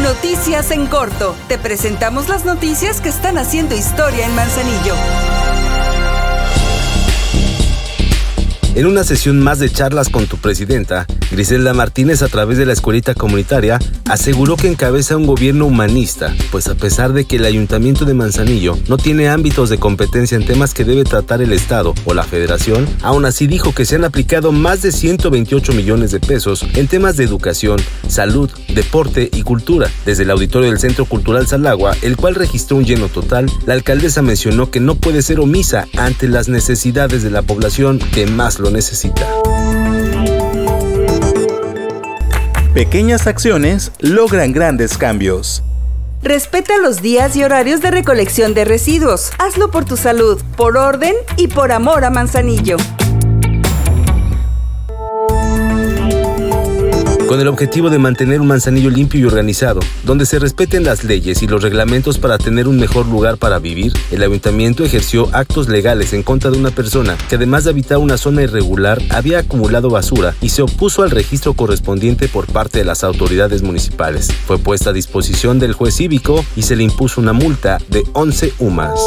Noticias en corto. Te presentamos las noticias que están haciendo historia en Manzanillo. En una sesión más de charlas con tu presidenta, Griselda Martínez a través de la escuelita comunitaria aseguró que encabeza un gobierno humanista, pues a pesar de que el ayuntamiento de Manzanillo no tiene ámbitos de competencia en temas que debe tratar el Estado o la Federación, aún así dijo que se han aplicado más de 128 millones de pesos en temas de educación, salud, deporte y cultura. Desde el auditorio del Centro Cultural Salagua, el cual registró un lleno total, la alcaldesa mencionó que no puede ser omisa ante las necesidades de la población que más lo necesita. Pequeñas acciones logran grandes cambios. Respeta los días y horarios de recolección de residuos. Hazlo por tu salud, por orden y por amor a Manzanillo. Con el objetivo de mantener un manzanillo limpio y organizado, donde se respeten las leyes y los reglamentos para tener un mejor lugar para vivir, el ayuntamiento ejerció actos legales en contra de una persona que además de habitar una zona irregular había acumulado basura y se opuso al registro correspondiente por parte de las autoridades municipales. Fue puesta a disposición del juez cívico y se le impuso una multa de 11 UMAS.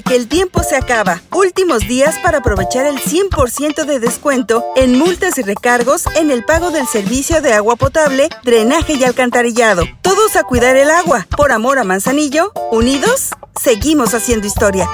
Que el tiempo se acaba. Últimos días para aprovechar el 100% de descuento en multas y recargos en el pago del servicio de agua potable, drenaje y alcantarillado. Todos a cuidar el agua. Por amor a Manzanillo, unidos, seguimos haciendo historia.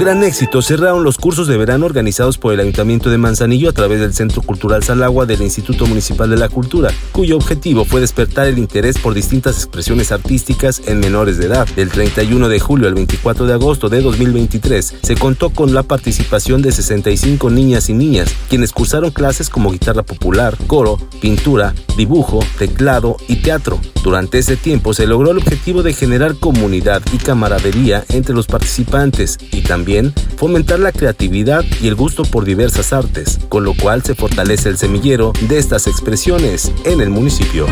Gran éxito cerraron los cursos de verano organizados por el Ayuntamiento de Manzanillo a través del Centro Cultural Salagua del Instituto Municipal de la Cultura, cuyo objetivo fue despertar el interés por distintas expresiones artísticas en menores de edad. Del 31 de julio al 24 de agosto de 2023 se contó con la participación de 65 niñas y niñas, quienes cursaron clases como guitarra popular, coro, pintura, dibujo, teclado y teatro. Durante ese tiempo se logró el objetivo de generar comunidad y camaradería entre los participantes y también fomentar la creatividad y el gusto por diversas artes, con lo cual se fortalece el semillero de estas expresiones en el municipio.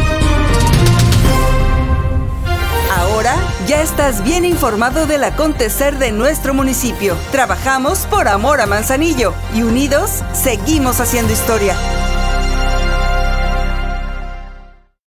Ahora ya estás bien informado del acontecer de nuestro municipio. Trabajamos por amor a Manzanillo y unidos seguimos haciendo historia.